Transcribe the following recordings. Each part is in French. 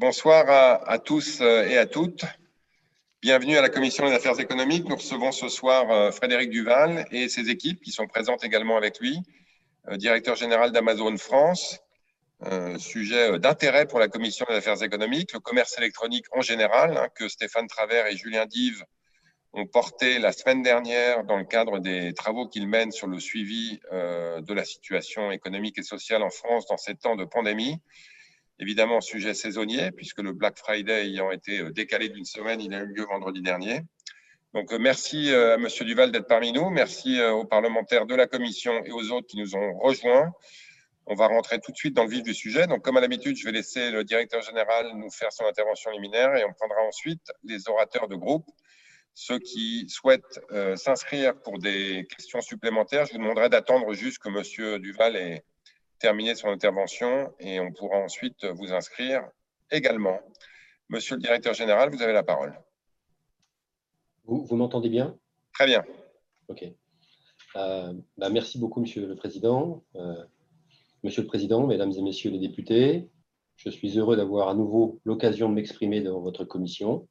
Bonsoir à, tous euh, et à toutes. Bienvenue à la Commission des affaires économiques. Nous recevons ce soir euh, Frédéric Duval et ses équipes qui sont présentes également avec lui, euh, directeur général d'Amazon France. sujet d'intérêt pour la Commission des affaires économiques, le commerce électronique en général, hein, que Stéphane Travers et Julien Dive ont porté la semaine dernière dans le cadre des travaux qu'ils mènent sur le suivi de la situation économique et sociale en France dans ces temps de pandémie évidemment sujet saisonnier, puisque le Black Friday ayant été euh, décalé d'une semaine, il a eu lieu vendredi dernier. Donc, euh, merci euh, à Monsieur Duval d'être parmi nous. Merci aux parlementaires de la Commission et aux autres qui nous ont rejoints. On va rentrer tout de suite dans le vif du sujet. Donc, comme à l'habitude, je vais laisser le directeur général nous faire son intervention liminaire et on prendra ensuite les orateurs de groupe. Ceux qui souhaitent s'inscrire pour des questions supplémentaires, je vous demanderai d'attendre juste que Monsieur Duval ait terminer son intervention et on pourra ensuite vous inscrire également. Monsieur le directeur général, vous avez la parole. Vous, m'entendez bien? Très bien. OK. Euh, bah, merci beaucoup, Monsieur le Président. Euh, monsieur le Président, Mesdames et Messieurs les députés, je suis heureux d'avoir à nouveau l'occasion de m'exprimer devant votre commission,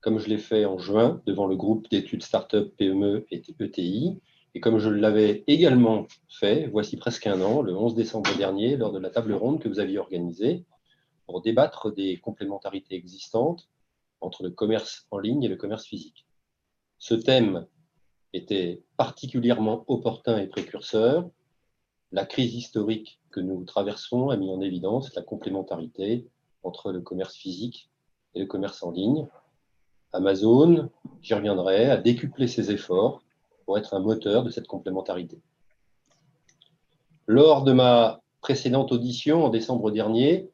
comme je l'ai fait en juin devant le groupe d'études Start-up PME et ETI, et comme je l'avais également fait, voici presque un an, le 11 décembre dernier, lors de la table ronde que vous aviez organisée pour débattre des complémentarités existantes entre le commerce en ligne et le commerce physique. Ce thème était particulièrement opportun et précurseur. La crise historique que nous traversons a mis en évidence la complémentarité entre le commerce physique et le commerce en ligne. Amazon, j'y reviendrai, a décuplé ses efforts pour être un moteur de cette complémentarité. Lors de ma précédente audition en décembre dernier,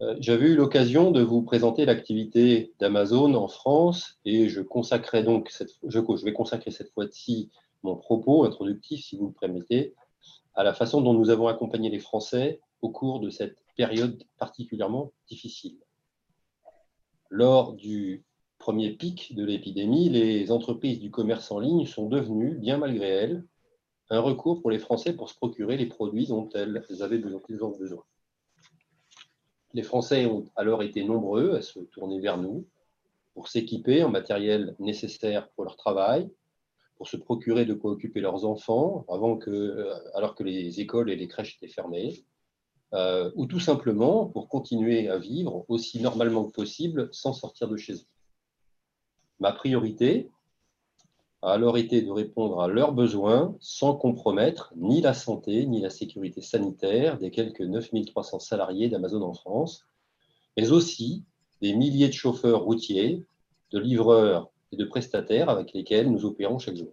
euh, j'avais eu l'occasion de vous présenter l'activité d'Amazon en France et je, consacrerai donc je vais consacrer cette fois-ci mon propos introductif, si vous le permettez, à la façon dont nous avons accompagné les Français au cours de cette période particulièrement difficile. Lors du premier pic de l'épidémie, les entreprises du commerce en ligne sont devenues, bien malgré elles, un recours pour les Français pour se procurer les produits dont elles avaient besoin. Les Français ont alors été nombreux à se tourner vers nous pour s'équiper en matériel nécessaire pour leur travail, pour se procurer de quoi occuper leurs enfants avant que, euh, alors que les écoles et les crèches étaient fermées, euh, ou tout simplement pour continuer à vivre aussi normalement que possible sans sortir de chez eux. Ma priorité a alors été de répondre à leurs besoins sans compromettre ni la santé ni la sécurité sanitaire des quelques 9300 salariés d'Amazon en France, mais aussi des milliers de chauffeurs routiers, de livreurs et de prestataires avec lesquels nous opérons chaque jour.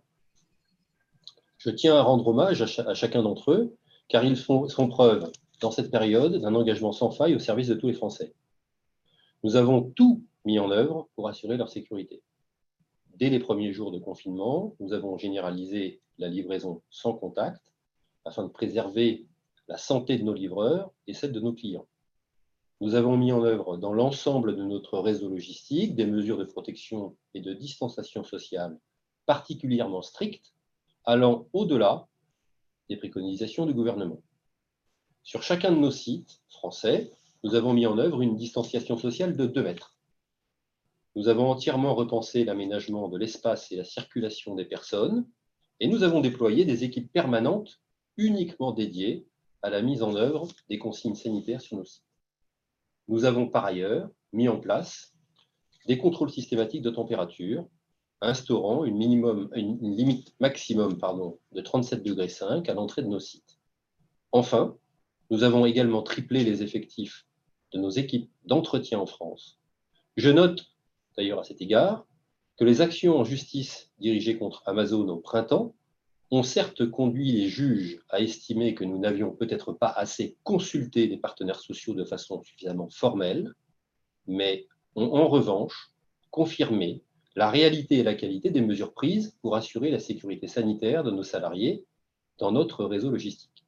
Je tiens à rendre hommage à, chacun d'entre eux, car ils font, font preuve dans cette période d'un engagement sans faille au service de tous les Français. Nous avons tout mis en œuvre pour assurer leur sécurité. Dès les premiers jours de confinement, nous avons généralisé la livraison sans contact afin de préserver la santé de nos livreurs et celle de nos clients. Nous avons mis en œuvre dans l'ensemble de notre réseau logistique des mesures de protection et de distanciation sociale particulièrement strictes, allant au-delà des préconisations du gouvernement. Sur chacun de nos sites français, nous avons mis en œuvre une distanciation sociale de 2 mètres. Nous avons entièrement repensé l'aménagement de l'espace et la circulation des personnes, et nous avons déployé des équipes permanentes uniquement dédiées à la mise en œuvre des consignes sanitaires sur nos sites. Nous avons par ailleurs mis en place des contrôles systématiques de température, instaurant une, limite maximum de 37,5 degrés à l'entrée de nos sites. Enfin, nous avons également triplé les effectifs de nos équipes d'entretien en France. Je note d'ailleurs à cet égard, que les actions en justice dirigées contre Amazon au printemps ont certes conduit les juges à estimer que nous n'avions peut-être pas assez consulté les partenaires sociaux de façon suffisamment formelle, mais ont en revanche confirmé la réalité et la qualité des mesures prises pour assurer la sécurité sanitaire de nos salariés dans notre réseau logistique.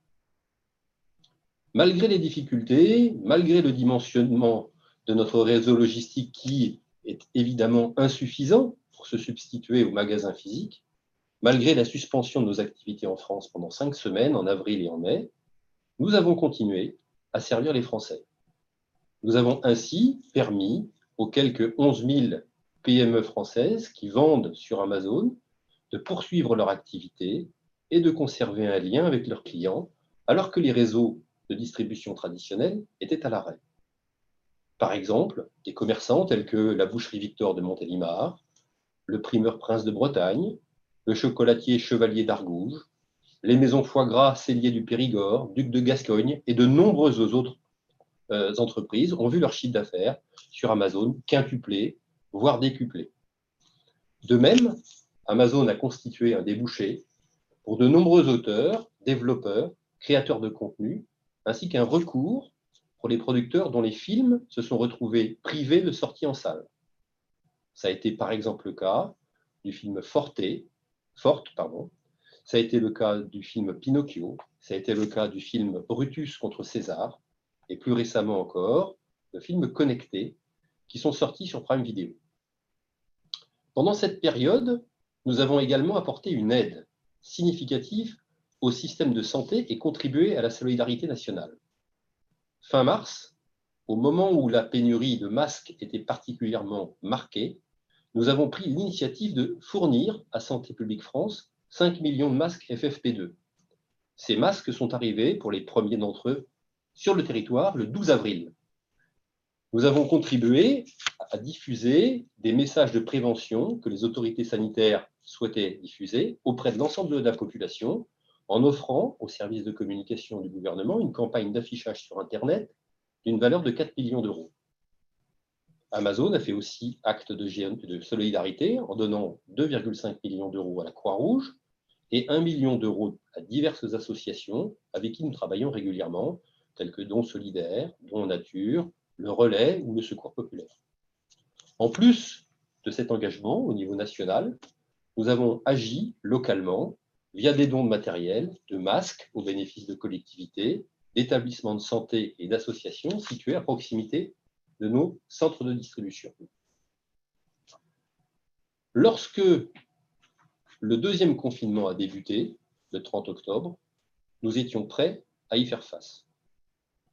Malgré les difficultés, malgré le dimensionnement de notre réseau logistique qui, est évidemment insuffisant pour se substituer aux magasins physiques, malgré la suspension de nos activités en France pendant cinq semaines, en avril et en mai, nous avons continué à servir les Français. Nous avons ainsi permis aux quelques 11 000 PME françaises qui vendent sur Amazon de poursuivre leur activité et de conserver un lien avec leurs clients alors que les réseaux de distribution traditionnels étaient à l'arrêt. Par exemple, des commerçants tels que la boucherie Victor de Montélimar, le primeur Prince de Bretagne, le chocolatier Chevalier d'Argouges, les maisons foie gras Cellier du Périgord, Duc de Gascogne et de nombreuses autres euh, entreprises ont vu leur chiffre d'affaires sur Amazon quintupler, voire décupler. De même, Amazon a constitué un débouché pour de nombreux auteurs, développeurs, créateurs de contenu, ainsi qu'un recours pour les producteurs dont les films se sont retrouvés privés de sortie en salle. Ça a été par exemple le cas du film Forte, Forte, pardon. Ça a été le cas du film Pinocchio. Ça a été le cas du film Brutus contre César. Et plus récemment encore, le film Connecté, qui sont sortis sur Prime Video. Pendant cette période, nous avons également apporté une aide significative au système de santé et contribué à la solidarité nationale. Fin mars, au moment où la pénurie de masques était particulièrement marquée, nous avons pris l'initiative de fournir à Santé publique France 5 millions de masques FFP2. Ces masques sont arrivés, pour les premiers d'entre eux, sur le territoire le 12 avril. Nous avons contribué à diffuser des messages de prévention que les autorités sanitaires souhaitaient diffuser auprès de l'ensemble de la population en offrant aux services de communication du gouvernement une campagne d'affichage sur Internet d'une valeur de 4 millions d'euros. Amazon a fait aussi acte de, solidarité en donnant 2,5 millions d'euros à la Croix-Rouge et 1 million d'euros à diverses associations avec qui nous travaillons régulièrement, telles que Dons Solidaires, Dons Nature, le Relais ou le Secours Populaire. En plus de cet engagement au niveau national, nous avons agi localement via des dons de matériel, de masques au bénéfice de collectivités, d'établissements de santé et d'associations situés à proximité de nos centres de distribution. Lorsque le deuxième confinement a débuté, le 30 octobre, nous étions prêts à y faire face.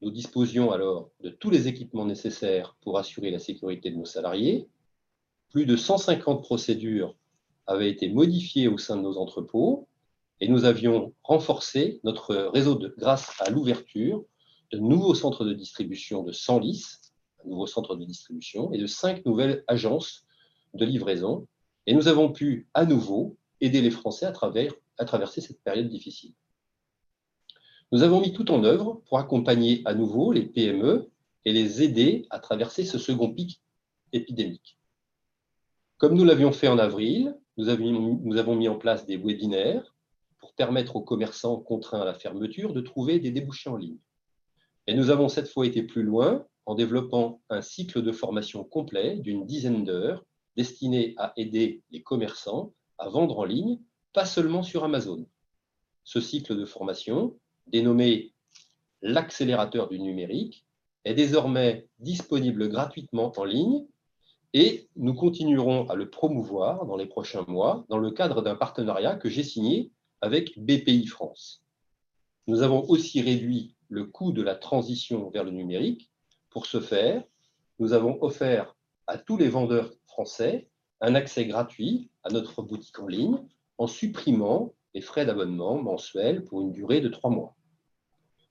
Nous disposions alors de tous les équipements nécessaires pour assurer la sécurité de nos salariés. Plus de 150 procédures avaient été modifiées au sein de nos entrepôts et nous avions renforcé notre réseau grâce à l'ouverture de nouveaux centres de distribution de 100 lices nouveaux centres de distribution et de cinq nouvelles agences de livraison. Et nous avons pu à nouveau aider les Français à, travers, traverser cette période difficile. Nous avons mis tout en œuvre pour accompagner à nouveau les PME et les aider à traverser ce second pic épidémique. Comme nous l'avions fait en avril, nous, avons mis en place des webinaires permettre aux commerçants contraints à la fermeture de trouver des débouchés en ligne. Et nous avons cette fois été plus loin en développant un cycle de formation complet d'une dizaine d'heures destiné à aider les commerçants à vendre en ligne, pas seulement sur Amazon. Ce cycle de formation, dénommé l'accélérateur du numérique, est désormais disponible gratuitement en ligne et nous continuerons à le promouvoir dans les prochains mois dans le cadre d'un partenariat que j'ai signé avec BPI France. Nous avons aussi réduit le coût de la transition vers le numérique pour ce faire, nous avons offert à tous les vendeurs français un accès gratuit à notre boutique en ligne en supprimant les frais d'abonnement mensuels pour une durée de trois mois.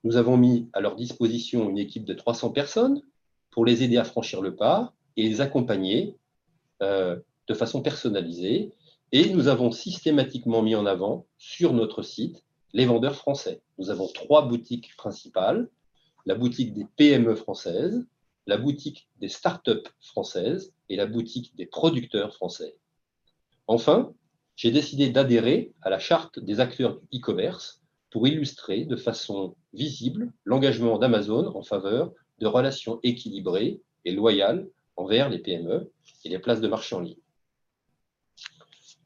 Nous avons mis à leur disposition une équipe de 300 personnes pour les aider à franchir le pas et les accompagner euh, de façon personnalisée. Et nous avons systématiquement mis en avant sur notre site les vendeurs français. Nous avons trois boutiques principales la boutique des PME françaises, la boutique des start-up françaises et la boutique des producteurs français. Enfin, j'ai décidé d'adhérer à la charte des acteurs du e-commerce pour illustrer de façon visible l'engagement d'Amazon en faveur de relations équilibrées et loyales envers les PME et les places de marché en ligne.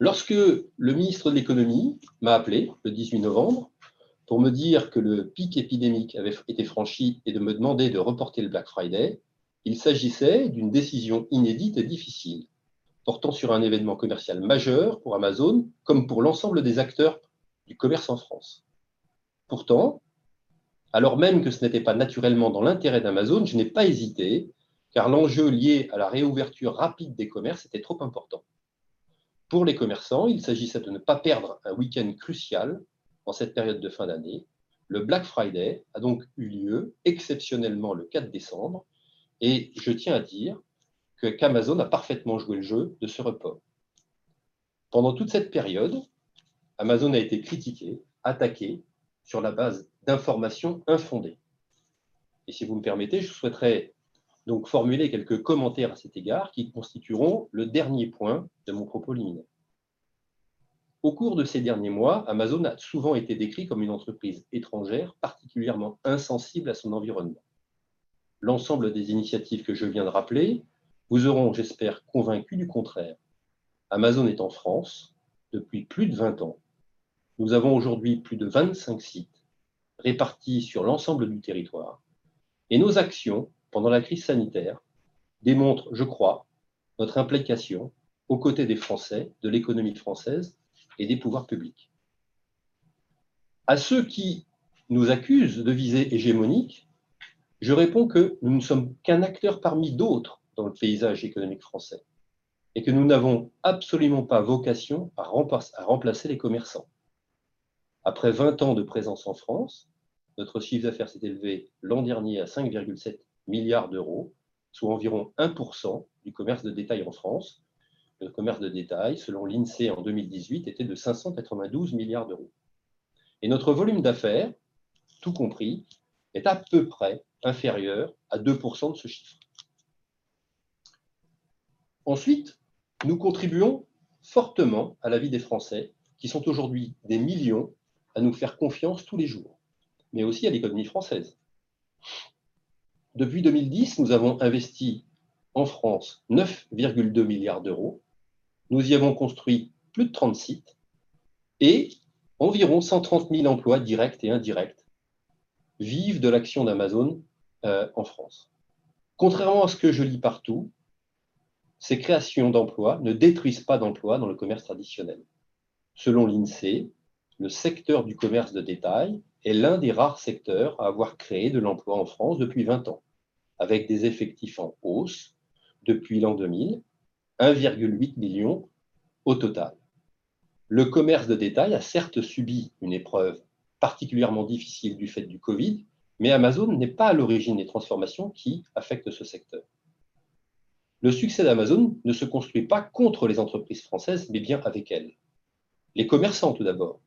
Lorsque le ministre de l'économie m'a appelé le 18 novembre pour me dire que le pic épidémique avait été franchi et de me demander de reporter le Black Friday, il s'agissait d'une décision inédite et difficile, portant sur un événement commercial majeur pour Amazon comme pour l'ensemble des acteurs du commerce en France. Pourtant, Alors même que ce n'était pas naturellement dans l'intérêt d'Amazon, je n'ai pas hésité, car l'enjeu lié à la réouverture rapide des commerces était trop important. Pour les commerçants, il s'agissait de ne pas perdre un week-end crucial en cette période de fin d'année. Le Black Friday a donc eu lieu exceptionnellement le 4 décembre, et je tiens à dire qu'Amazon a parfaitement joué le jeu de ce report. Pendant toute cette période, Amazon a été critiqué, attaqué sur la base d'informations infondées. Et si vous me permettez, je souhaiterais donc formuler quelques commentaires à cet égard qui constitueront le dernier point de mon propos liminaire. Au cours de ces derniers mois, Amazon a souvent été décrit comme une entreprise étrangère particulièrement insensible à son environnement. L'ensemble des initiatives que je viens de rappeler vous auront, j'espère, convaincu du contraire. Amazon est en France depuis plus de 20 ans. Nous avons aujourd'hui plus de 25 sites répartis sur l'ensemble du territoire. Et nos actions pendant la crise sanitaire démontrent, je crois, notre implication aux côtés des Français, de l'économie française et des pouvoirs publics. À ceux qui nous accusent de visée hégémonique, je réponds que nous ne sommes qu'un acteur parmi d'autres dans le paysage économique français et que nous n'avons absolument pas vocation à remplacer les commerçants. Après 20 ans de présence en France, notre chiffre d'affaires s'est élevé l'an dernier à 5,7 milliards d'euros, soit environ 1% du commerce de détail en France. Le commerce de détail, selon l'INSEE en 2018, était de 592 milliards d'euros. Et notre volume d'affaires, tout compris, est à peu près inférieur à 2% de ce chiffre. Ensuite, nous contribuons fortement à la vie des Français, qui sont aujourd'hui des millions à nous faire confiance tous les jours, mais aussi à l'économie française. Depuis 2010, nous avons investi en France 9,2 milliards d'euros. Nous y avons construit plus de 30 sites et environ 130 000 emplois directs et indirects vivent de l'action d'Amazon euh, en France. Contrairement à ce que je lis partout, ces créations d'emplois ne détruisent pas d'emplois dans le commerce traditionnel. Selon l'INSEE, le secteur du commerce de détail est l'un des rares secteurs à avoir créé de l'emploi en France depuis 20 ans, avec des effectifs en hausse depuis l'an 2000, 1,8 million au total. Le commerce de détail a certes subi une épreuve particulièrement difficile du fait du Covid, mais Amazon n'est pas à l'origine des transformations qui affectent ce secteur. Le succès d'Amazon ne se construit pas contre les entreprises françaises, mais bien avec elles. Les commerçants, tout d'abord.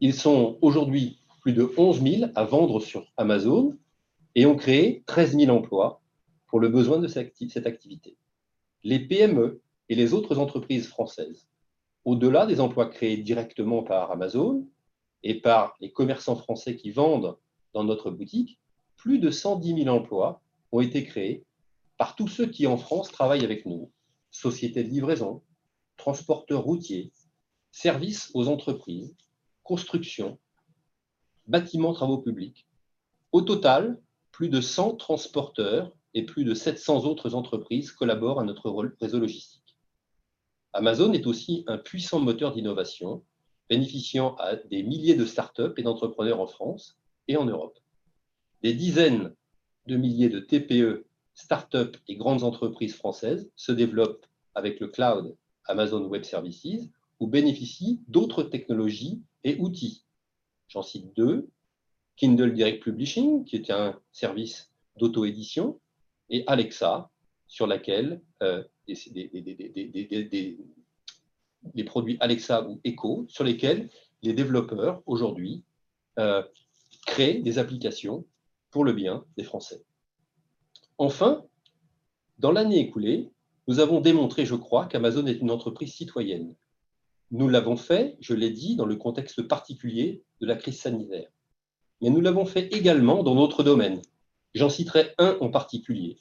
Ils sont aujourd'hui plus de 11 000 à vendre sur Amazon et ont créé 13 000 emplois pour le besoin de cette activité. Les PME et les autres entreprises françaises, au-delà des emplois créés directement par Amazon et par les commerçants français qui vendent dans notre boutique, plus de 110 000 emplois ont été créés par tous ceux qui en France travaillent avec nous, sociétés de livraison, transporteurs routiers, services aux entreprises, construction, bâtiments travaux publics. Au total, plus de 100 transporteurs et plus de 700 autres entreprises collaborent à notre réseau logistique. Amazon est aussi un puissant moteur d'innovation, bénéficiant à des milliers de startups et d'entrepreneurs en France et en Europe. Des dizaines de milliers de TPE start-up et grandes entreprises françaises se développent avec le cloud Amazon Web Services ou bénéficient d'autres technologies et outils. J'en cite deux. Kindle Direct Publishing, qui est un service d'auto-édition, et Alexa, sur laquelle euh, produits Alexa ou Echo, sur lesquels les développeurs aujourd'hui euh, créent des applications pour le bien des Français. Enfin, dans l'année écoulée, nous avons démontré, je crois, qu'Amazon est une entreprise citoyenne. Nous l'avons fait, je l'ai dit, dans le contexte particulier de la crise sanitaire. Mais nous l'avons fait également dans d'autres domaines. J'en citerai un en particulier.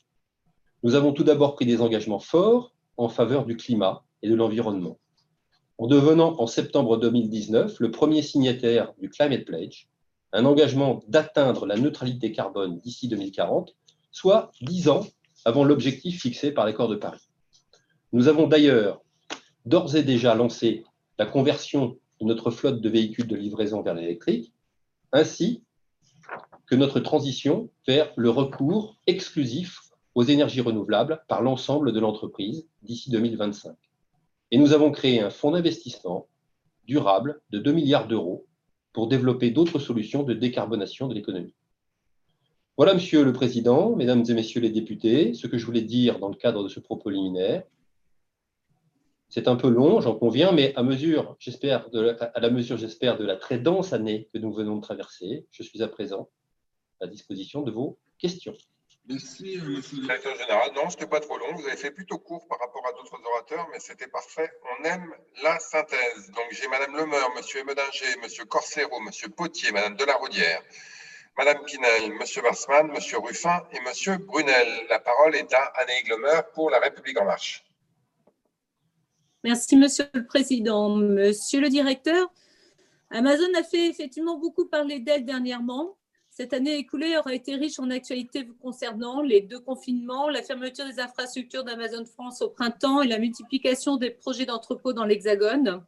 Nous avons tout d'abord pris des engagements forts en faveur du climat et de l'environnement. En devenant en septembre 2019 le premier signataire du Climate Pledge, un engagement d'atteindre la neutralité carbone d'ici 2040 soit dix ans avant l'objectif fixé par l'accord de Paris. Nous avons d'ailleurs d'ores et déjà lancé la conversion de notre flotte de véhicules de livraison vers l'électrique. Ainsi, que notre transition vers le recours exclusif aux énergies renouvelables par l'ensemble de l'entreprise d'ici 2025. Et nous avons créé un fonds d'investissement durable de 2 milliards d'euros pour développer d'autres solutions de décarbonation de l'économie. Voilà, Monsieur le Président, Mesdames et Messieurs les députés, ce que je voulais dire dans le cadre de ce propos liminaire. C'est un peu long, j'en conviens, mais à mesure, j'espère, à la mesure, j'espère, de la très dense année que nous venons de traverser, je suis à présent à disposition de vos questions. Merci, euh, monsieur le directeur général. Non, ce n'était pas trop long. Vous avez fait plutôt court par rapport à d'autres orateurs, mais c'était parfait. On aime la synthèse. Donc, j'ai Madame Lemeur, Monsieur Emedinger, Monsieur Corsero, Monsieur Potier, Madame Delaraudière, Madame Pinel, Monsieur Barsman, Monsieur Ruffin et Monsieur Brunel. La parole est à Anne Lemeur pour La République En Marche. Merci, Monsieur le Président. Monsieur le Directeur, Amazon a fait effectivement beaucoup parler d'elle dernièrement. Cette année écoulée aura été riche en actualités concernant les deux confinements, la fermeture des infrastructures d'Amazon France au printemps et la multiplication des projets d'entrepôts dans l'Hexagone.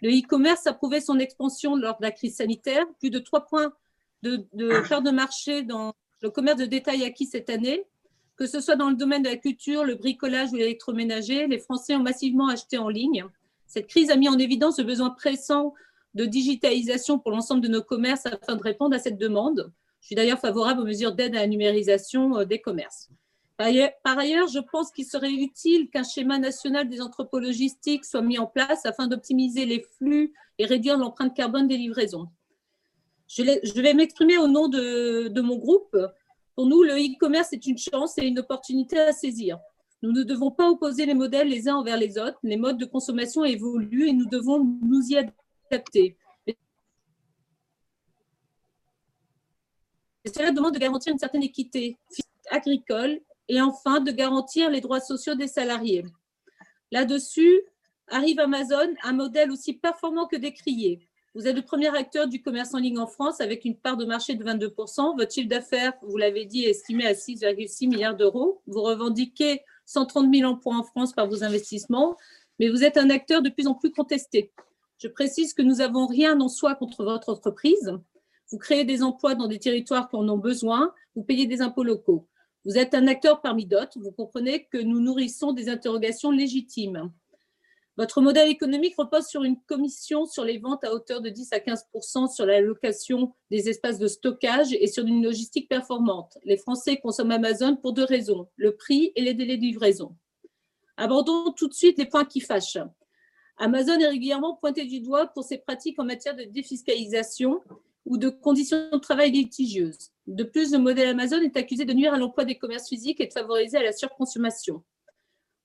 Le e-commerce a prouvé son expansion lors de la crise sanitaire. Plus de trois points de, de part de marché dans le commerce de détail acquis cette année. Que ce soit dans le domaine de la culture, le bricolage ou l'électroménager, les Français ont massivement acheté en ligne. Cette crise a mis en évidence le besoin pressant de digitalisation pour l'ensemble de nos commerces afin de répondre à cette demande. Je suis d'ailleurs favorable aux mesures d'aide à la numérisation euh, des commerces. Par ailleurs, je pense qu'il serait utile qu'un schéma national des entrepôts logistiques soit mis en place afin d'optimiser les flux et réduire l'empreinte carbone des livraisons. Je vais m'exprimer au nom de, de, mon groupe. Pour nous, le e-commerce est une chance et une opportunité à saisir. Nous ne devons pas opposer les modèles les uns envers les autres. Les modes de consommation évoluent et nous devons nous y adapter. cela demande de garantir une certaine équité agricole et enfin de garantir les droits sociaux des salariés. Là-dessus, arrive Amazon, un modèle aussi performant que décrié. Vous êtes le premier acteur du commerce en ligne en France avec une part de marché de 22%. Votre chiffre d'affaires, vous l'avez dit, est estimé à 6,6 milliards d'euros. Vous revendiquez 130 000 emplois en France par vos investissements, mais vous êtes un acteur de plus en plus contesté. Je précise que nous n'avons rien en soi contre votre entreprise. Vous créez des emplois dans des territoires qui en ont besoin, vous payez des impôts locaux. Vous êtes un acteur parmi d'autres, vous comprenez que nous nourrissons des interrogations légitimes. Votre modèle économique repose sur une commission sur les ventes à hauteur de 10 à 15% sur la location des espaces de stockage et sur une logistique performante. Les Français consomment Amazon pour deux raisons, le prix et les délais de livraison. Abordons tout de suite les points qui fâchent. Amazon est régulièrement pointé du doigt pour ses pratiques en matière de défiscalisation ou de conditions de travail litigieuses. De plus, le modèle Amazon est accusé de nuire à l'emploi des commerces physiques et de favoriser la surconsommation.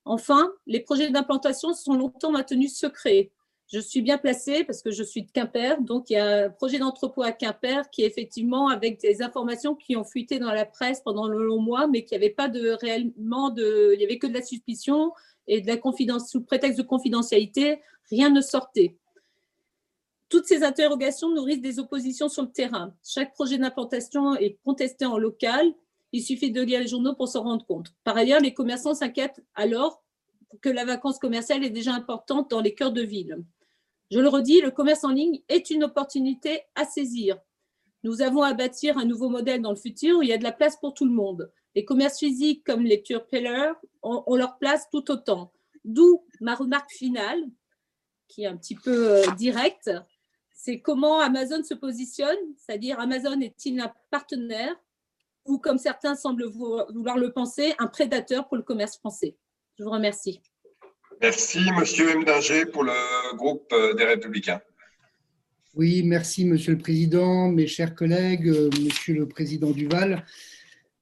Enfin, les projets d'implantation sont longtemps maintenus secrets. Je suis bien placée parce que je suis de Quimper, donc il y a un projet d'entrepôt à Quimper qui effectivement avec des informations qui ont fuité dans la presse pendant le long mois, mais qui avait pas de réellement de, il y avait que de la suspicion et de la confidence sous prétexte de confidentialité, rien ne sortait. Toutes ces interrogations nourrissent des oppositions sur le terrain. Chaque projet d'implantation est contesté en local. Il suffit de lire les journaux pour s'en rendre compte. Par ailleurs, les commerçants s'inquiètent alors que la vacance commerciale est déjà importante dans les cœurs de ville. Je le redis, le commerce en ligne est une opportunité à saisir. Nous avons à bâtir un nouveau modèle dans le futur où il y a de la place pour tout le monde. Les commerces physiques comme les ont, ont leur place tout autant. D'où ma remarque finale, qui est un petit peu euh, directe c'est comment Amazon se positionne, c'est-à-dire Amazon est-il un partenaire ou, comme certains semblent vouloir le penser, un prédateur pour le commerce français Je vous remercie. Merci, Monsieur Mdinger, pour le groupe euh, des Républicains. Oui, merci, Monsieur le Président, mes chers collègues, euh, Monsieur le Président Duval.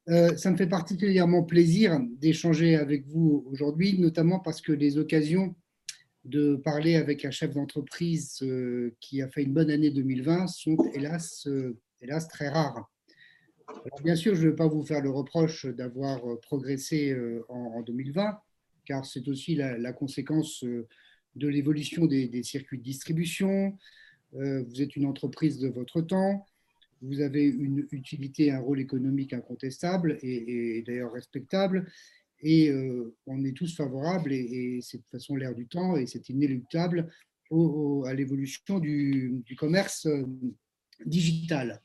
Euh, ça me fait particulièrement plaisir d'échanger avec vous aujourd'hui, notamment parce que les occasions de parler avec un chef d'entreprise euh, qui a fait une bonne année 2020 sont hélas, euh, hélas très rares. Bien sûr, je ne vais pas vous faire le reproche d'avoir progressé euh, en, 2020, car c'est aussi la, conséquence de l'évolution des, circuits de distribution. vous êtes une entreprise de votre temps, vous avez une utilité, un rôle économique incontestable et d'ailleurs respectable, et euh, on est tous favorables, et, c'est de toute façon l'air du temps, et c'est inéluctable, à l'évolution du, commerce euh, digital.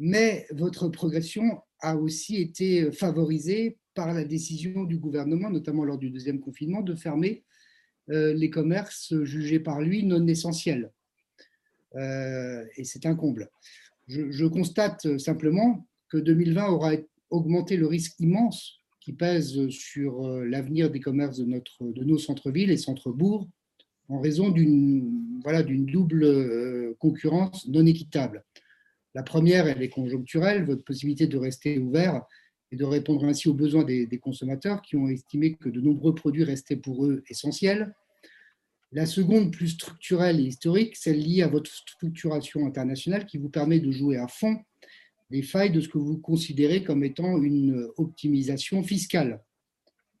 Mais votre progression a aussi été favorisée par la décision du gouvernement, notamment lors du deuxième confinement, de fermer euh, les commerces jugés par lui non essentiels. Euh, et c'est un comble. Je, constate simplement que 2020 aura augmenté le risque immense qui pèse sur euh, l'avenir des commerces de, nos centres-villes et centres-bourgs en raison d'une double concurrence non équitable. La première, elle est conjoncturelle, votre possibilité de rester ouvert et de répondre ainsi aux besoins des, consommateurs qui ont estimé que de nombreux produits restaient pour eux essentiels. La seconde, plus structurelle et historique, celle liée à votre structuration internationale qui vous permet de jouer à fond les failles de ce que vous considérez comme étant une optimisation fiscale.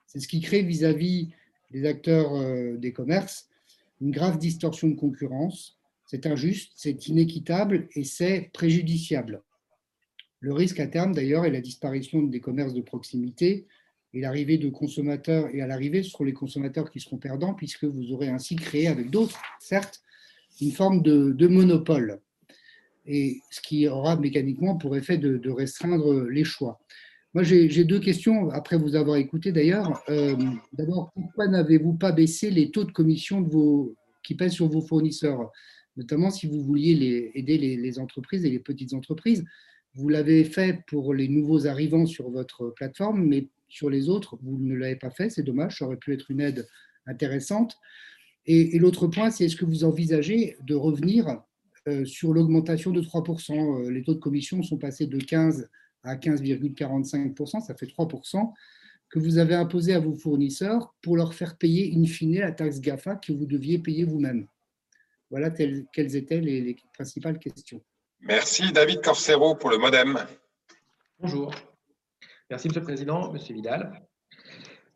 C'est ce qui crée vis-à-vis des acteurs euh, des commerces une grave distorsion de concurrence. C'est injuste, c'est inéquitable et c'est préjudiciable. Le risque à terme, d'ailleurs, est la disparition des commerces de proximité et l'arrivée de consommateurs. Et à l'arrivée, ce seront les consommateurs qui seront perdants, puisque vous aurez ainsi créé avec d'autres, certes, une forme de, monopole. Et ce qui aura mécaniquement pour effet de, restreindre les choix. Moi, j'ai deux questions, après vous avoir écouté d'ailleurs. Euh, d'abord, pourquoi n'avez-vous pas baissé les taux de commission qui pèsent sur vos fournisseurs, notamment si vous vouliez aider les entreprises et les petites entreprises vous l'avez fait pour les nouveaux arrivants sur votre plateforme, mais sur les autres, vous ne l'avez pas fait. C'est dommage, ça aurait pu être une aide intéressante. Et, l'autre point, c'est est-ce que vous envisagez de revenir euh, sur l'augmentation de 3% euh, Les taux de commission sont passés de 15 à 15,45%, ça fait 3% que vous avez imposé à vos fournisseurs pour leur faire payer in fine la taxe GAFA que vous deviez payer vous-même. Voilà quelles étaient les principales questions. Merci David Corsero pour le modem. Bonjour. Merci Monsieur le Président, Monsieur Vidal.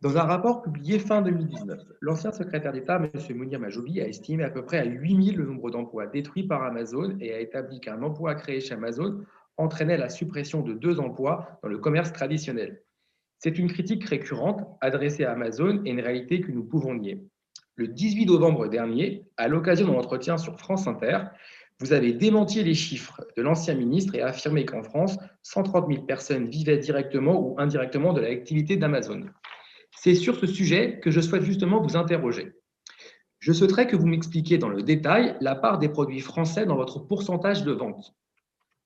Dans un rapport publié fin 2019, l'ancien secrétaire d'État, M. Mounir Majoubi, a estimé à peu près à 8000 le nombre d'emplois détruits par Amazon et a établi qu'un emploi créé chez Amazon entraînait la suppression de deux emplois dans le commerce traditionnel. C'est une critique récurrente adressée à Amazon et une réalité que nous pouvons nier. Le 18 novembre dernier, à l'occasion d'un entretien sur France Inter, vous avez démenti les chiffres de l'ancien ministre et affirmé qu'en France, 130 000 personnes vivaient directement ou indirectement de l'activité d'Amazon. C'est sur ce sujet que je souhaite justement vous interroger. Je souhaiterais que vous m'expliquiez dans le détail la part des produits français dans votre pourcentage de vente.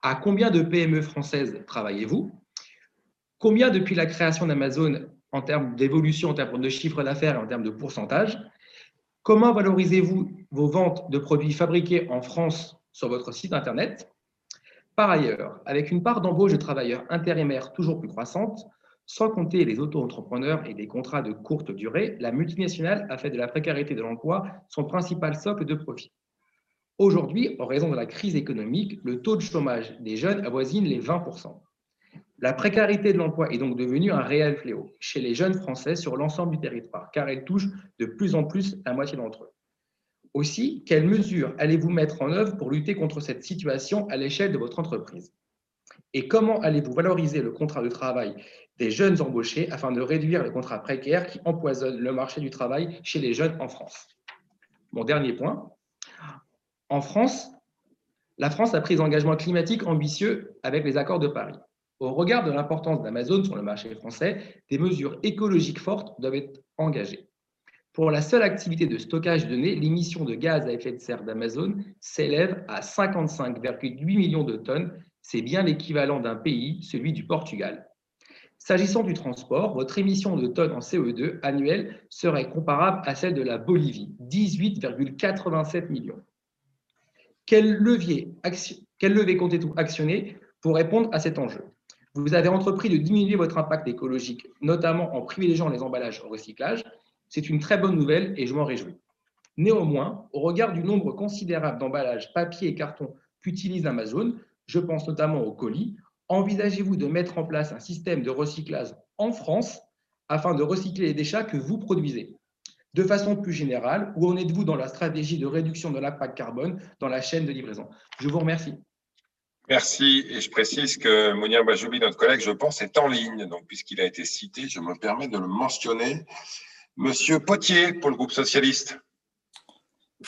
À combien de PME françaises travaillez-vous? Combien depuis la création d'Amazon en termes d'évolution, en termes de chiffre d'affaires et en termes de pourcentage? Comment valorisez-vous vos ventes de produits fabriqués en France sur votre site Internet? Par ailleurs, avec une part d'embauche de travailleurs intérimaires toujours plus croissante, sans compter les auto-entrepreneurs et des contrats de courte durée, la multinationale a fait de la précarité de l'emploi son principal socle de profit. Aujourd'hui, en raison de la crise économique, le taux de chômage des jeunes avoisine les 20%. La précarité de l'emploi est donc devenue un réel fléau chez les jeunes Français sur l'ensemble du territoire, car elle touche de plus en plus la moitié d'entre eux. Aussi, quelles mesures allez-vous mettre en œuvre pour lutter contre cette situation à l'échelle de votre entreprise? Et comment allez-vous valoriser le contrat de travail des jeunes embauchés afin de réduire les contrats précaires qui empoisonnent le marché du travail chez les jeunes en France? Mon dernier point, en France, la France a pris des engagements climatiques ambitieux avec les accords de Paris. Au regard de l'importance d'Amazon sur le marché français, des mesures écologiques fortes doivent être engagées. Pour la seule activité de stockage de données, l'émission de gaz à effet de serre d'Amazon s'élève à 55,8 millions de tonnes. C'est bien l'équivalent d'un pays, celui du Portugal. S'agissant du transport, votre émission de tonnes en CO2 annuelle serait comparable à celle de la Bolivie, 18,87 millions. Quel levier, quel levier comptez-vous actionner pour répondre à cet enjeu? Vous avez entrepris de diminuer votre impact écologique, notamment en privilégiant les emballages au recyclage, c'est une très bonne nouvelle et je m'en réjouis. Néanmoins, au regard du nombre considérable d'emballages papier et carton qu'utilise Amazon, je pense notamment aux colis, envisagez-vous de mettre en place un système de recyclage en France afin de recycler les déchets que vous produisez? De façon plus générale, où en êtes-vous dans la stratégie de réduction de l'impact carbone dans la chaîne de livraison? Je vous remercie. Merci. Et je précise que Mounir Bajoubi, notre collègue, je pense, est en ligne. Donc, puisqu'il a été cité, je me permets de le mentionner. Monsieur Potier pour le groupe socialiste.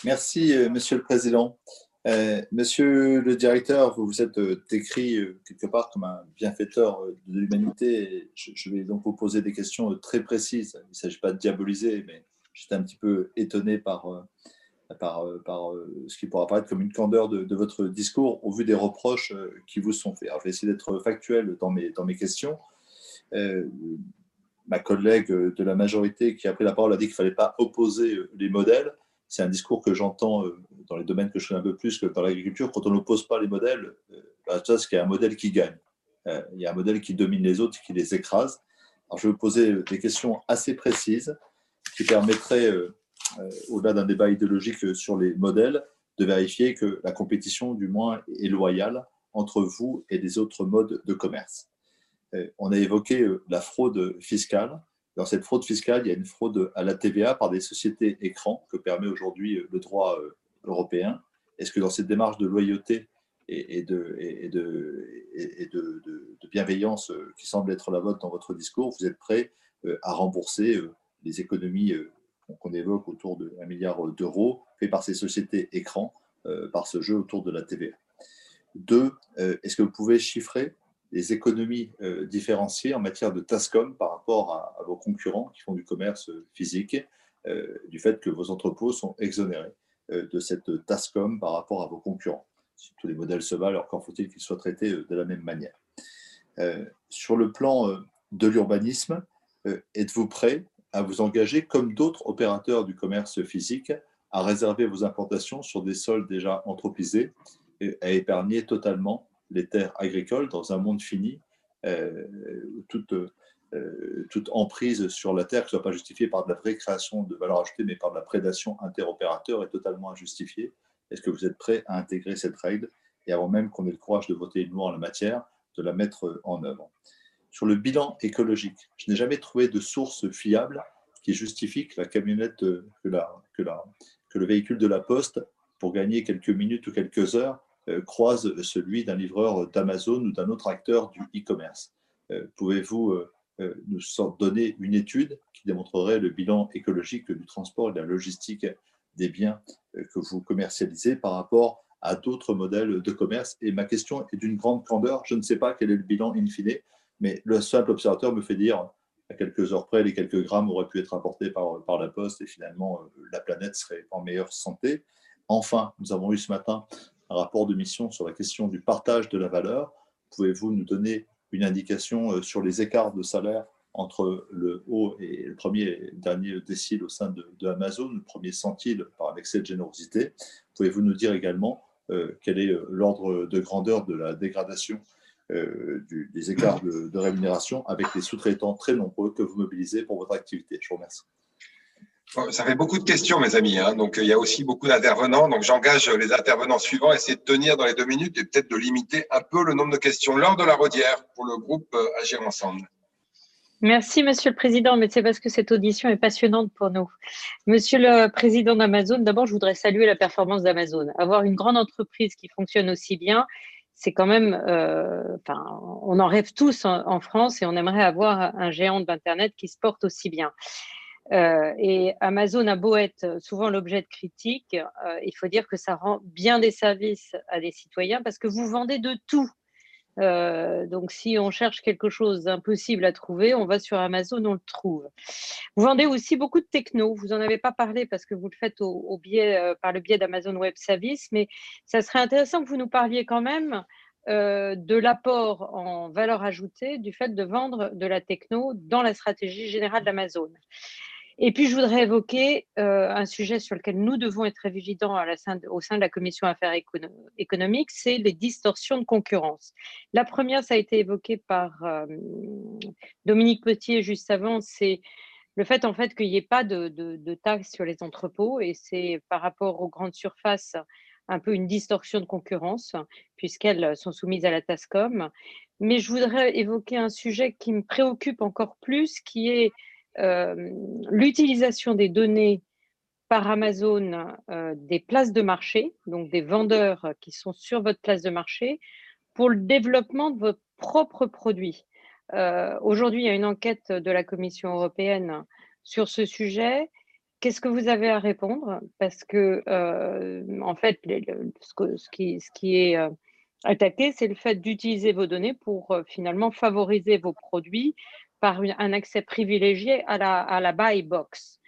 Merci, euh, Monsieur le Président. Euh, monsieur le directeur, vous vous êtes euh, décrit quelque part comme un bienfaiteur de l'humanité. Je, vais donc vous poser des questions très précises. Il ne s'agit pas de diaboliser, mais j'étais un petit peu étonné par, par, par ce qui pourra apparaître comme une candeur de, votre discours au vu des reproches qui vous sont faits. Alors, je vais essayer d'être factuel dans mes, dans mes questions. ma collègue de la majorité qui a pris la parole a dit qu'il ne fallait pas opposer les modèles c'est un discours que j'entends euh, dans les domaines que je connais un peu plus que dans l'agriculture. Quand on n'oppose pas les modèles, euh, bah, c'est qu'il y a un modèle qui gagne. Euh, il y a un modèle qui domine les autres, qui les écrase. Alors, je vais vous poser des questions assez précises qui permettraient, au-delà d'un débat idéologique sur les modèles, de vérifier que la compétition, du moins, est loyale entre vous et les autres modes de commerce. On a évoqué la fraude fiscale. Dans cette fraude fiscale, il y a une fraude à la TVA par des sociétés écrans que permet aujourd'hui euh, le droit euh, européen. Est-ce que dans cette démarche de loyauté et, de, bienveillance euh, qui semble être la vôtre dans votre discours, vous êtes prêt à rembourser les économies qu'on évoque autour de 1 milliard d'euros fait par ces sociétés écrans par ce jeu autour de la TVA Deux, est-ce que vous pouvez chiffrer des économies euh, différenciées en matière de TASCOM par rapport à, vos concurrents qui font du commerce physique, euh, du fait que vos entrepôts sont exonérés euh, de cette TASCOM par rapport à vos concurrents? Si tous les modèles se valent, encore faut-il qu'ils soient traités de la même manière. sur le plan de l'urbanisme, êtes-vous prêt à vous engager, comme d'autres opérateurs du commerce physique, à réserver vos implantations sur des sols déjà anthropisés et à épargner totalement les terres agricoles dans un monde fini, euh, toute, euh, emprise sur la terre qui ne soit pas justifiée par de la création de valeur ajoutée, mais par de la prédation interopérateur est totalement injustifiée. Est-ce que vous êtes prêt à intégrer cette règle et avant même qu'on ait le courage de voter une loi en la matière, de la mettre en œuvre? Sur le bilan écologique, je n'ai jamais trouvé de source fiable qui justifie que la camionnette, que, la, que, la, que le véhicule de la poste, pour gagner quelques minutes ou quelques heures, euh, croise celui d'un livreur d'Amazon ou d'un autre acteur du e-commerce. Euh, pouvez-vous euh, nous donner une étude qui démontrerait le bilan écologique du transport et de la logistique des biens que vous commercialisez par rapport à d'autres modèles de commerce? Et ma question est d'une grande candeur. Je ne sais pas quel est le bilan in fine, mais le simple observateur me fait dire à quelques heures près, les quelques grammes auraient pu être apportés par, par la poste et finalement la planète serait en meilleure santé. Enfin, nous avons eu ce matin un rapport de mission sur la question du partage de la valeur. Pouvez-vous nous donner une indication euh, sur les écarts de salaire entre le haut et le premier et dernier décile au sein de, Amazon, le premier centile par l'excès de générosité? Pouvez-vous nous dire également euh, quel est euh, l'ordre de grandeur de la dégradation des écarts de rémunération avec les sous-traitants très nombreux que vous mobilisez pour votre activité Je vous remercie. Ça fait beaucoup de questions, mes amis. Hein. Donc, il y a aussi beaucoup d'intervenants. Donc, j'engage les intervenants suivants à essayer de tenir dans les deux minutes et peut-être de limiter un peu le nombre de questions lors de la rodière pour le groupe euh, Agir Ensemble. Merci, Monsieur le Président, mais c'est parce que cette audition est passionnante pour nous. Monsieur le Président d'Amazon, d'abord, je voudrais saluer la performance d'Amazon. Avoir une grande entreprise qui fonctionne aussi bien, c'est quand même, euh, enfin, on en rêve tous en, France et on aimerait avoir un géant d'Internet qui se porte aussi bien. Euh, et Amazon a beau être souvent l'objet de critiques, euh, il faut dire que ça rend bien des services à des citoyens parce que vous vendez de tout. Euh, donc, si on cherche quelque chose d'impossible à trouver, on va sur Amazon, on le trouve. Vous vendez aussi beaucoup de techno. Vous n'en avez pas parlé parce que vous le faites biais, par le biais d'Amazon Web Service, mais ça serait intéressant que vous nous parliez quand même de l'apport en valeur ajoutée du fait de vendre de la techno dans la stratégie générale d'Amazon. Et puis, je voudrais évoquer euh, un sujet sur lequel nous devons être vigilants au sein de la Commission Affaires économiques, c'est les distorsions de concurrence. La première, ça a été évoqué par euh, Dominique Petier juste avant, c'est le fait en fait qu'il n'y ait pas de, de, taxes sur les entrepôts et c'est par rapport aux grandes surfaces un peu une distorsion de concurrence puisqu'elles sont soumises à la TASCOM. Mais je voudrais évoquer un sujet qui me préoccupe encore plus, qui est l'utilisation des données par Amazon euh, des places de marché, donc des vendeurs qui sont sur votre place de marché, pour le développement de votre propre produit. Euh, aujourd'hui, il y a une enquête de la Commission européenne sur ce sujet. qu'est-ce que vous avez à répondre? Parce que, en fait, ce, qui, est attaqué, c'est le fait d'utiliser vos données pour finalement favoriser vos produits par un accès privilégié à la, buy box.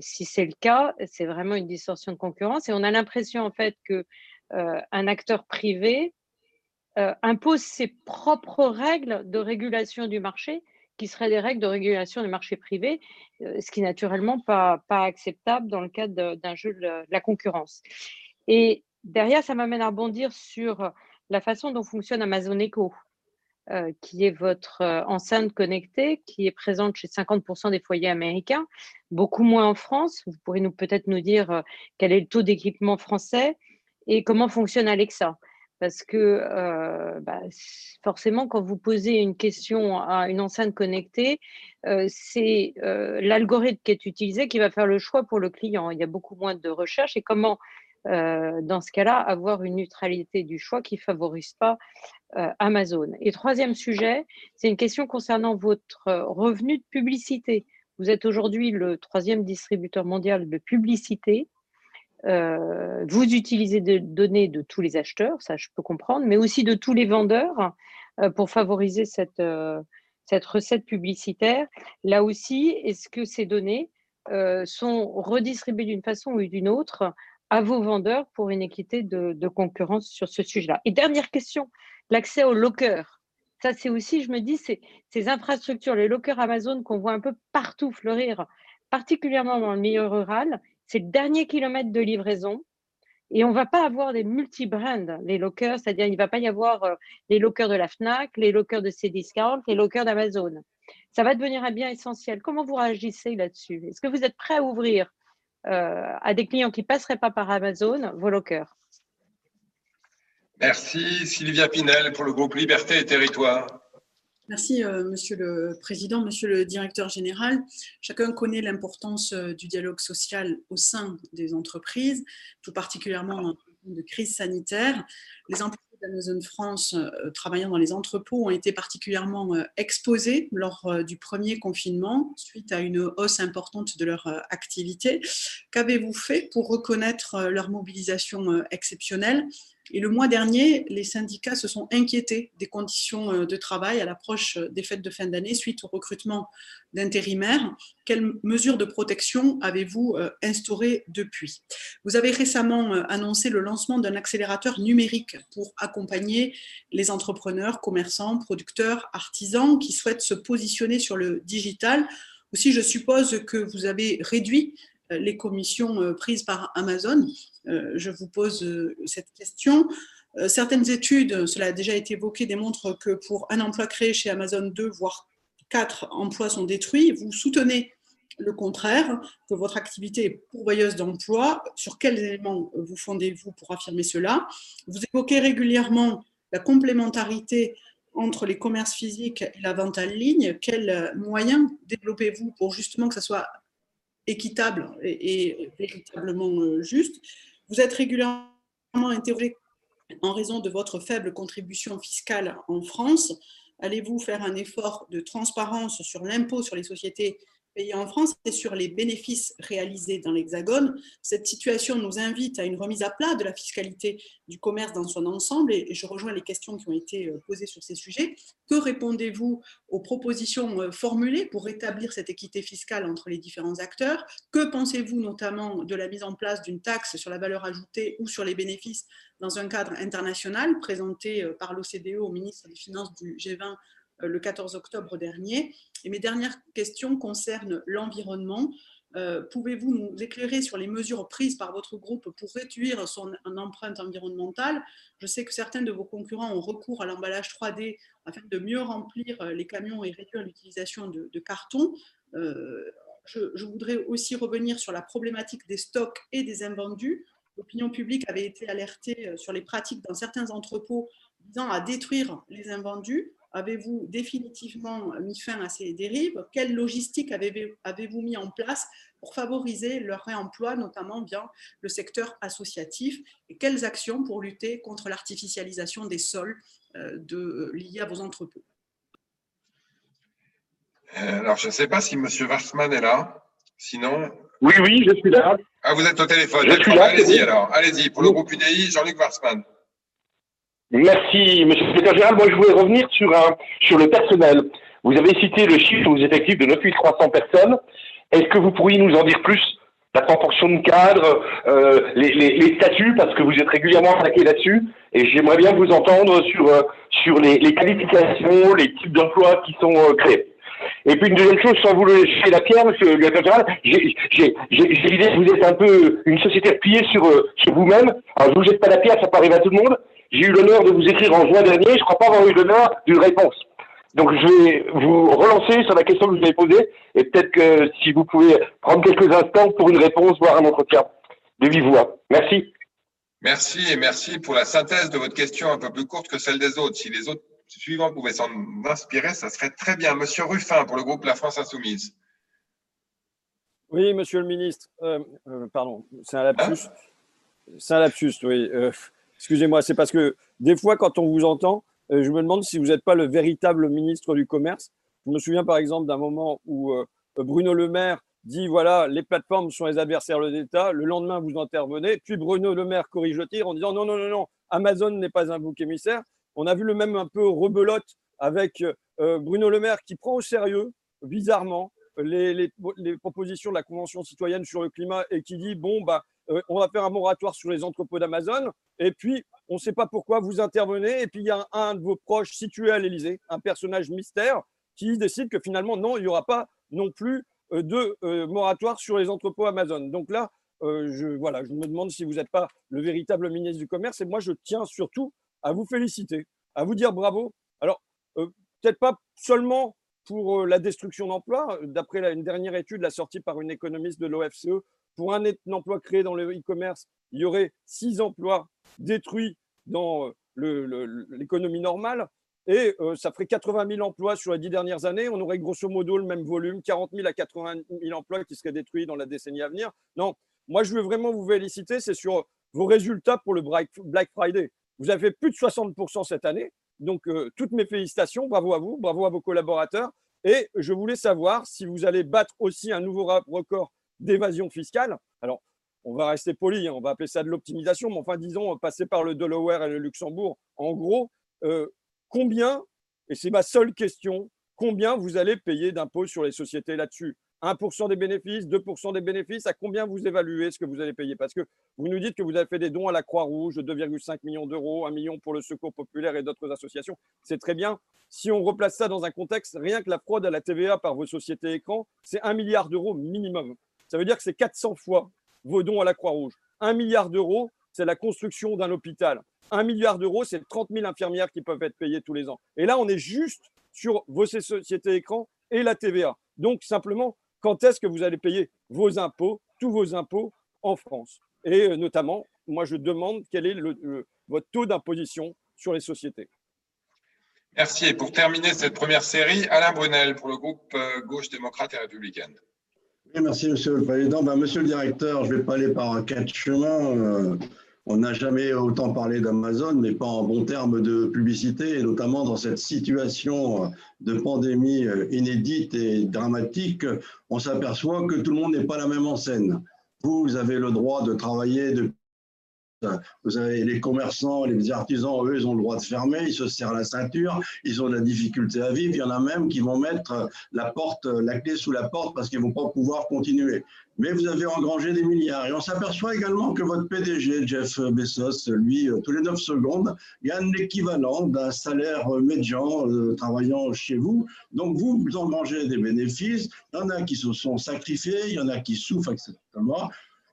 si c'est le cas, c'est vraiment une distorsion de concurrence et on a l'impression en fait que un acteur privé impose ses propres règles de régulation du marché qui seraient des règles de régulation du marché privé, euh, ce qui n'est naturellement pas, pas acceptable dans le cadre d'un jeu de la concurrence. Et derrière, ça m'amène à rebondir sur la façon dont fonctionne Amazon Echo, euh, qui est votre euh, enceinte connectée, qui est présente chez 50% des foyers américains, beaucoup moins en France. Vous pourrez nous peut-être nous dire quel est le taux d'équipement français et comment fonctionne Alexa? Parce que euh, bah, forcément, quand vous posez une question à une enceinte connectée, euh, c'est euh, l'algorithme qui est utilisé qui va faire le choix pour le client. Il y a beaucoup moins de recherche et comment, dans ce cas-là, avoir une neutralité du choix qui ne favorise pas Amazon. Et troisième sujet, c'est une question concernant votre revenu de publicité. Vous êtes aujourd'hui le troisième distributeur mondial de publicité. Euh, vous utilisez des données de tous les acheteurs, ça je peux comprendre, mais aussi de tous les vendeurs euh, pour favoriser euh, cette recette publicitaire. Là aussi, est-ce que ces données sont redistribuées d'une façon ou d'une autre à vos vendeurs pour une équité de, concurrence sur ce sujet-là Et dernière question, l'accès aux lockers. Ça, c'est aussi, je me dis, ces infrastructures, les lockers Amazon qu'on voit un peu partout fleurir, particulièrement dans le milieu rural, c'est le dernier kilomètre de livraison. Et on ne va pas avoir des multi-brands, les lockers, c'est-à-dire il ne va pas y avoir euh, les lockers de la FNAC, les lockers de Cdiscount, les lockers d'Amazon. Ça va devenir un bien essentiel. Comment vous réagissez là-dessus? Est-ce que vous êtes prêt à ouvrir à des clients qui ne passeraient pas par Amazon vos lockers Merci Sylvia Pinel pour le groupe Liberté et Territoire. Merci, euh, Monsieur le Président, Monsieur le Directeur général. Chacun connaît l'importance euh, du dialogue social au sein des entreprises, tout particulièrement en de crise sanitaire. Les employés d'Amazon France euh, travaillant dans les entrepôts ont été particulièrement exposés lors du premier confinement suite à une hausse importante de leur activité. Qu'avez-vous fait pour reconnaître leur mobilisation exceptionnelle? Et le mois dernier, les syndicats se sont inquiétés des conditions euh, de travail à l'approche euh, des fêtes de fin d'année suite au recrutement d'intérimaires. Quelles mesures de protection avez-vous euh, instaurées depuis? Vous avez récemment annoncé le lancement d'un accélérateur numérique pour accompagner les entrepreneurs, commerçants, producteurs, artisans qui souhaitent se positionner sur le digital. Aussi, je suppose que vous avez réduit les commissions prises par Amazon je vous pose euh, cette question. Euh, certaines études, cela a déjà été évoqué, démontrent que pour un emploi créé chez Amazon, deux voire quatre emplois sont détruits. Vous soutenez le contraire, que votre activité est pourvoyeuse d'emplois. Sur quels éléments vous fondez-vous pour affirmer cela? Vous évoquez régulièrement la complémentarité entre les commerces physiques et la vente en ligne. Quels moyens développez-vous pour justement que ça soit équitable et véritablement juste? Vous êtes régulièrement interrogé en raison de votre faible contribution fiscale en France. Allez-vous faire un effort de transparence sur l'impôt sur les sociétés payés en France et sur les bénéfices réalisés dans l'Hexagone. Cette situation nous invite à une remise à plat de la fiscalité du commerce dans son ensemble et je rejoins les questions qui ont été euh, posées sur ces sujets. Que répondez-vous aux propositions euh, formulées pour rétablir cette équité fiscale entre les différents acteurs? Que pensez-vous notamment de la mise en place d'une taxe sur la valeur ajoutée ou sur les bénéfices dans un cadre international présenté euh, par l'OCDE au ministre des Finances du G20 le 14 octobre dernier et mes dernières questions concernent l'environnement. Euh, pouvez-vous nous éclairer sur les mesures prises par votre groupe pour réduire son empreinte environnementale? Je sais que certains de vos concurrents ont recours à l'emballage 3D afin de mieux remplir les camions et réduire l'utilisation de, carton. Euh, je, voudrais aussi revenir sur la problématique des stocks et des invendus. L'opinion publique avait été alertée sur les pratiques dans certains entrepôts visant à détruire les invendus. Avez-vous définitivement mis fin à ces dérives? Quelle logistique avez-vous mis en place pour favoriser leur réemploi, notamment via le secteur associatif? Et quelles actions pour lutter contre l'artificialisation des sols euh, de, liés à vos entrepôts? Euh, Alors, je ne sais pas si M. Warsman est là. Sinon. Oui, oui, je suis là. Ah, vous êtes au téléphone. Je suis là. Allez-y alors. Allez-y. Pour le groupe UDI, Jean-Luc Warsman. Merci, monsieur le secrétaire général. Moi, je voulais revenir sur, un, sur le personnel. Vous avez cité le chiffre aux effectifs de 9300 personnes. Est-ce que vous pourriez nous en dire plus? La proportion de cadre, euh, les, les, les, statuts, parce que vous êtes régulièrement attaqué là-dessus. Et j'aimerais bien vous entendre sur, euh, sur les, les, qualifications, les types d'emplois qui sont euh, créés. Et puis une deuxième chose, sans vous jeter la pierre, monsieur le général, j'ai l'idée que vous êtes un peu une société repliée sur, euh, sur vous-même. Alors je vous jette pas la pierre, ça peut arriver à tout le monde. J'ai eu l'honneur de vous écrire en juin dernier, je crois pas avoir eu l'honneur d'une réponse. Donc je vais vous relancer sur la question que vous avez posée et peut-être que si vous pouvez prendre quelques instants pour une réponse, voire un entretien de vive voix. Merci. Merci et merci pour la synthèse de votre question un peu plus courte que celle des autres. Si les autres suivants pouvaient s'en inspirer, ça serait très bien. Monsieur Ruffin pour le groupe La France Insoumise. Oui, monsieur le ministre. Euh, euh, pardon, c'est un lapsus. Hein? C'est un lapsus, oui. Euh, excusez-moi, c'est parce que des fois, quand on vous entend, je me demande si vous n'êtes pas le véritable ministre du Commerce. Je me souviens par exemple d'un moment où Bruno Le Maire dit voilà, les plateformes sont les adversaires de l'État. Le lendemain, vous intervenez. Puis Bruno Le Maire corrige le tir en disant non, non, non, non, Amazon n'est pas un bouc émissaire. On a vu le même un peu rebelote avec Bruno Le Maire qui prend au sérieux, bizarrement, les, les, les, propositions de la Convention citoyenne sur le climat et qui dit bon, bah, on va faire un moratoire sur les entrepôts d'Amazon. Et puis, on ne sait pas pourquoi vous intervenez. Et puis, il y a un, de vos proches situé à l'Élysée, un personnage mystère, qui décide que finalement, non, il n'y aura pas non plus de moratoire sur les entrepôts Amazon. Donc là, je, voilà, je me demande si vous n'êtes pas le véritable ministre du Commerce. Et moi, je tiens surtout à vous féliciter, à vous dire bravo. Alors, peut-être pas seulement pour la destruction d'emplois. D'après une dernière étude, la sortie par une économiste de l'OFCE, pour un emploi créé dans le e-commerce, il y aurait six emplois détruits dans l'économie normale. Et ça ferait 80 000 emplois sur les dix dernières années. On aurait grosso modo le même volume, 40 000 à 80 000 emplois qui seraient détruits dans la décennie à venir. Non, moi je veux vraiment vous féliciter, c'est sur vos résultats pour le Black Friday. Vous avez plus de 60% cette année. Donc, toutes mes félicitations. Bravo à vous, bravo à vos collaborateurs. Et je voulais savoir si vous allez battre aussi un nouveau record d'évasion fiscale. Alors, on va rester poli, hein, on va appeler ça de l'optimisation, mais enfin, disons, passer par le Delaware et le Luxembourg. En gros, combien, et c'est ma seule question, combien vous allez payer d'impôts sur les sociétés là-dessus? 1% des bénéfices, 2% des bénéfices, à combien vous évaluez ce que vous allez payer? Parce que vous nous dites que vous avez fait des dons à la Croix-Rouge de 2,5 millions d'euros, 1 million pour le Secours populaire et d'autres associations. C'est très bien. Si on replace ça dans un contexte, rien que la fraude à la TVA par vos sociétés écrans, c'est 1 milliard d'euros minimum. Ça veut dire que c'est 400 fois vos dons à la Croix-Rouge. 1 milliard d'euros, c'est la construction d'un hôpital. 1 milliard d'euros, c'est 30 000 infirmières qui peuvent être payées tous les ans. Et là, on est juste sur vos sociétés écrans et la TVA. Donc, simplement, quand est-ce que vous allez payer vos impôts, tous vos impôts en France? Et euh, notamment, moi, je demande quel est votre taux d'imposition sur les sociétés. Merci. Et pour terminer cette première série, Alain Brunel pour le groupe euh, Gauche démocrate et républicaine. Merci, Monsieur le Président. Ben, monsieur le Directeur, je vais pas aller par quatre chemins. Euh, on n'a jamais autant parlé d'Amazon, mais pas en bon terme de publicité, et notamment dans cette situation de pandémie inédite et dramatique, on s'aperçoit que tout le monde n'est pas la même en scène. Vous, avez le droit de travailler de vous avez les commerçants, les artisans, eux, ils ont le droit de fermer, ils se serrent la ceinture, ils ont de la difficulté à vivre. Il y en a même qui vont mettre la porte, la clé sous la porte parce qu'ils ne vont pas pouvoir continuer. Mais vous avez engrangé des milliards. Et on s'aperçoit également que votre PDG, Jeff Bezos, lui, tous les 9 secondes, gagne l'équivalent d'un salaire médian euh, travaillant chez vous. Donc vous, vous engrangez des bénéfices. Il y en a qui se sont sacrifiés, il y en a qui souffrent, etc.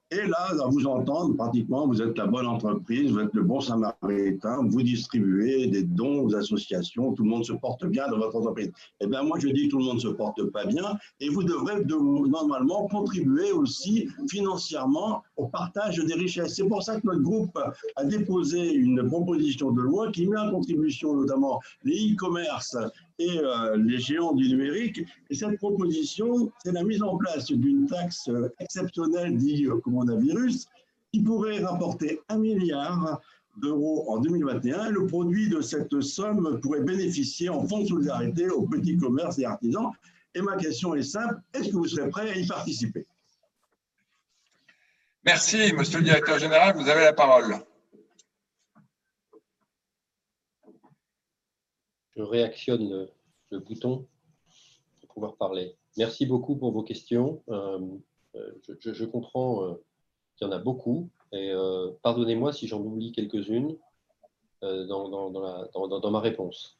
Et là, à vous entendre, pratiquement, vous êtes la bonne entreprise, vous êtes le bon samaritain, vous distribuez des dons aux associations, tout le monde se porte bien dans votre entreprise. Eh bien, moi, je dis que tout le monde ne se porte pas bien et vous devrez de, normalement contribuer aussi financièrement au partage des richesses. C'est pour ça que notre groupe a déposé une proposition de loi qui met en contribution notamment les e-commerce et euh, les géants du numérique. Et cette proposition, c'est la mise en place d'une taxe exceptionnelle dit euh, coronavirus qui pourrait rapporter un milliard d'euros en 2021. Le produit de cette somme pourrait bénéficier en fonds de solidarité aux petits commerces et artisans. Et ma question est simple, est-ce que vous serez prêt à y participer? Merci, monsieur le directeur général, vous avez la parole. Je réactionne le, bouton pour pouvoir parler. Merci beaucoup pour vos questions. Euh, euh, je, comprends euh, qu'il y en a beaucoup et pardonnez-moi si j'en oublie quelques-unes dans, ma réponse.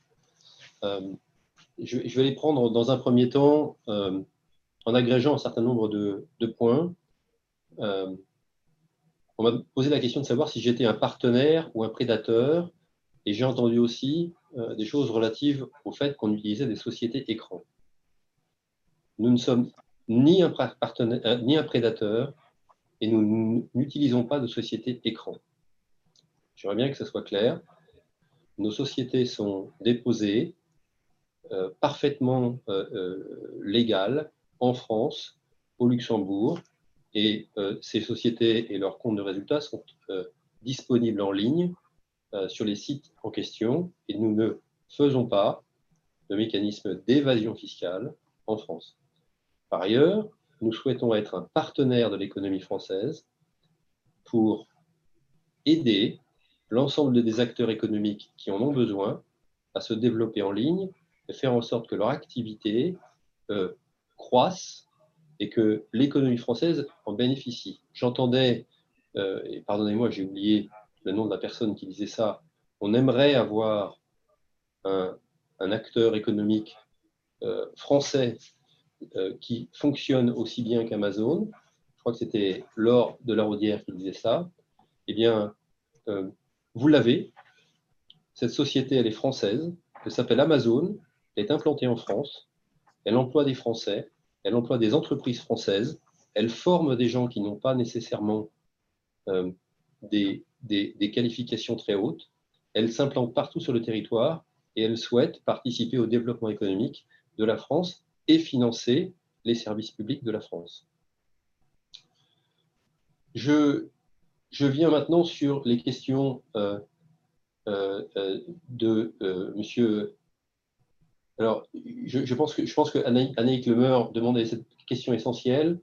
Je, vais les prendre dans un premier temps en agrégeant un certain nombre de, points. On m'a posé la question de savoir si j'étais un partenaire ou un prédateur, et j'ai entendu aussi euh, des choses relatives au fait qu'on utilisait des sociétés écrans. Nous ne sommes ni un euh, prédateur, et nous n'utilisons pas de société écran. J'aimerais bien que ce soit clair. Nos sociétés sont déposées euh, parfaitement légales en France, au Luxembourg, et ces sociétés et leurs comptes de résultats sont disponibles en ligne sur les sites en question, et nous ne faisons pas de mécanisme d'évasion fiscale en France. Par ailleurs, nous souhaitons être un partenaire de l'économie française pour aider l'ensemble des acteurs économiques qui en ont besoin à se développer en ligne et faire en sorte que leur activité euh, croisse et que l'économie française en bénéficie. J'entendais, euh, et pardonnez-moi, j'ai oublié le nom de la personne qui disait ça, on aimerait avoir un, acteur économique euh, français euh, qui fonctionne aussi bien qu'Amazon. Je crois que c'était Laure de la Rodière qui disait ça. Eh bien, euh, vous l'avez. Cette société, elle est française. Elle s'appelle Amazon. Elle est implantée en France. Elle emploie des Français. Elle emploie des entreprises françaises. Elle forme des gens qui n'ont pas nécessairement des, des, qualifications très hautes. Elle s'implante partout sur le territoire et elle souhaite participer au développement économique de la France et financer les services publics de la France. Je, je viens maintenant sur les questions euh, euh, euh, de Monsieur. Alors, je, je pense que, je pense que Lemeur demandait cette question essentielle.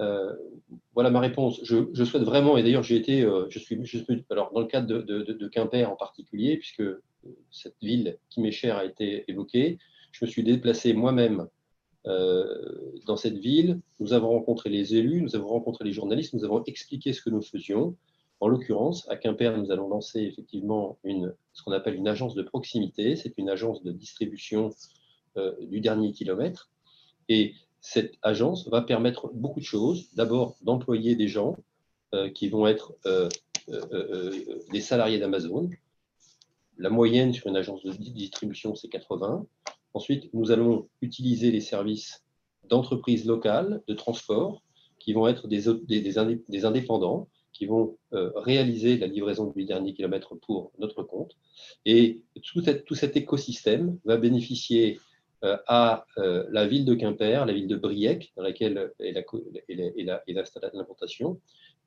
Euh, voilà ma réponse. Je, souhaite vraiment, et d'ailleurs j'ai été, euh, je suis, alors dans le cadre de, Quimper en particulier, puisque cette ville qui m'est chère a été évoquée, je me suis déplacé moi-même euh, dans cette ville. Nous avons rencontré les élus, nous avons rencontré les journalistes, nous avons expliqué ce que nous faisions. En l'occurrence, à Quimper, nous allons lancer effectivement ce qu'on appelle une agence de proximité. C'est une agence de distribution du dernier kilomètre. Et cette agence va permettre beaucoup de choses. D'abord, d'employer des gens euh, qui vont être euh, euh, des salariés d'Amazon. La moyenne sur une agence de distribution, c'est 80. Ensuite, nous allons utiliser les services d'entreprises locales de transport qui vont être des, des, des indé- des indépendants qui vont réaliser la livraison du dernier kilomètre pour notre compte. Et tout, cet- écosystème va bénéficier à euh, la ville de Quimper, la ville de Briec, dans laquelle est est la- l'implantation.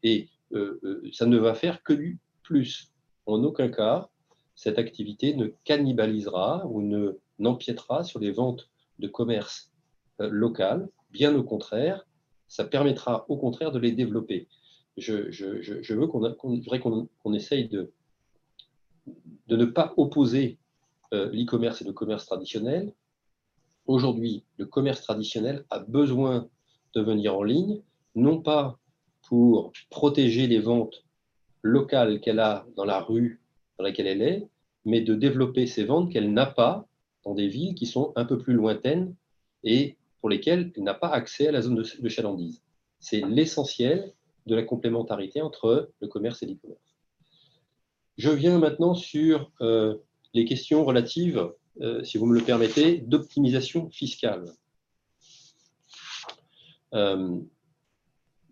Et euh, euh, ça ne va faire que du plus. En aucun cas, cette activité ne cannibalisera ou ne n'empiétera sur les ventes de commerce euh, local. Bien au contraire, ça permettra au contraire de les développer. Je, je- je- veux qu'on voudrais qu'on qu'on essaye de, de ne pas opposer euh, l'e-commerce et le commerce traditionnel. Aujourd'hui, le commerce traditionnel a besoin de venir en ligne, non pas pour protéger les ventes locales qu'elle a dans la rue dans laquelle elle est, mais de développer ces ventes qu'elle n'a pas dans des villes qui sont un peu plus lointaines et pour lesquelles elle n'a pas accès à la zone de, chalandise. C'est l'essentiel de la complémentarité entre le commerce et l'e-commerce. Je viens maintenant sur euh, les questions relatives, euh, si vous me le permettez, d'optimisation fiscale. Euh,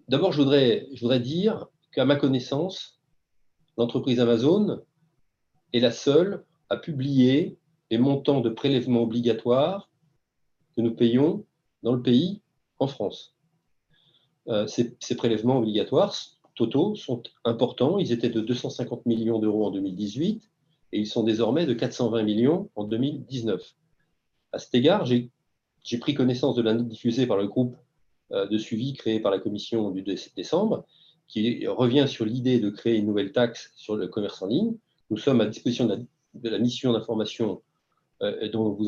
D'abord, je voudrais, dire qu'à ma connaissance, l'entreprise Amazon est la seule à publier les montants de prélèvements obligatoires que nous payons dans le pays en France. Euh, ces prélèvements obligatoires totaux sont importants. Ils étaient de 250 millions d'euros en 2018 et ils sont désormais de 420 millions en 2019. À cet égard, j'ai pris connaissance de note diffusée par le groupe euh, de suivi créé par la commission du dé- décembre qui revient sur l'idée de créer une nouvelle taxe sur le commerce en ligne. Nous sommes à disposition de la, de la mission d'information dont vous avez